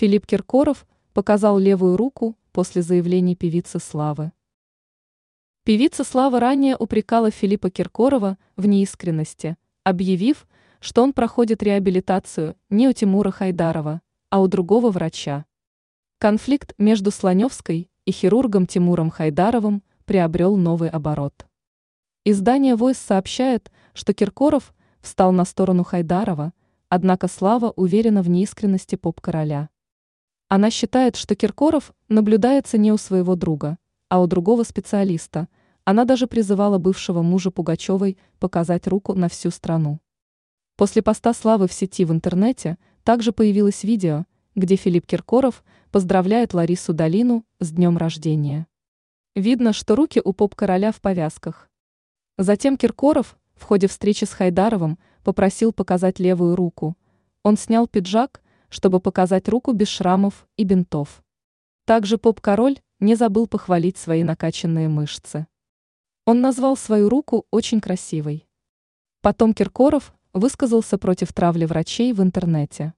Филипп Киркоров показал левую руку после заявлений певицы Славы. Певица Слава ранее упрекала Филиппа Киркорова в неискренности, объявив, что он проходит реабилитацию не у Тимура Хайдарова, а у другого врача. Конфликт между Слоневской и хирургом Тимуром Хайдаровым приобрел новый оборот. Издание «Войс» сообщает, что Киркоров встал на сторону Хайдарова, однако Слава уверена в неискренности поп-короля. Она считает, что Киркоров наблюдается не у своего друга, а у другого специалиста. Она даже призывала бывшего мужа Пугачевой показать руку на всю страну. После поста Славы в сети в интернете также появилось видео, где Филипп Киркоров поздравляет Ларису Долину с днем рождения. Видно, что руки у поп-короля в повязках. Затем Киркоров в ходе встречи с Хайдаровым попросил показать левую руку. Он снял пиджак, чтобы показать руку без шрамов и бинтов. Также поп-король не забыл похвалить свои накачанные мышцы. Он назвал свою руку очень красивой. Потом Киркоров высказался против травли врачей в интернете.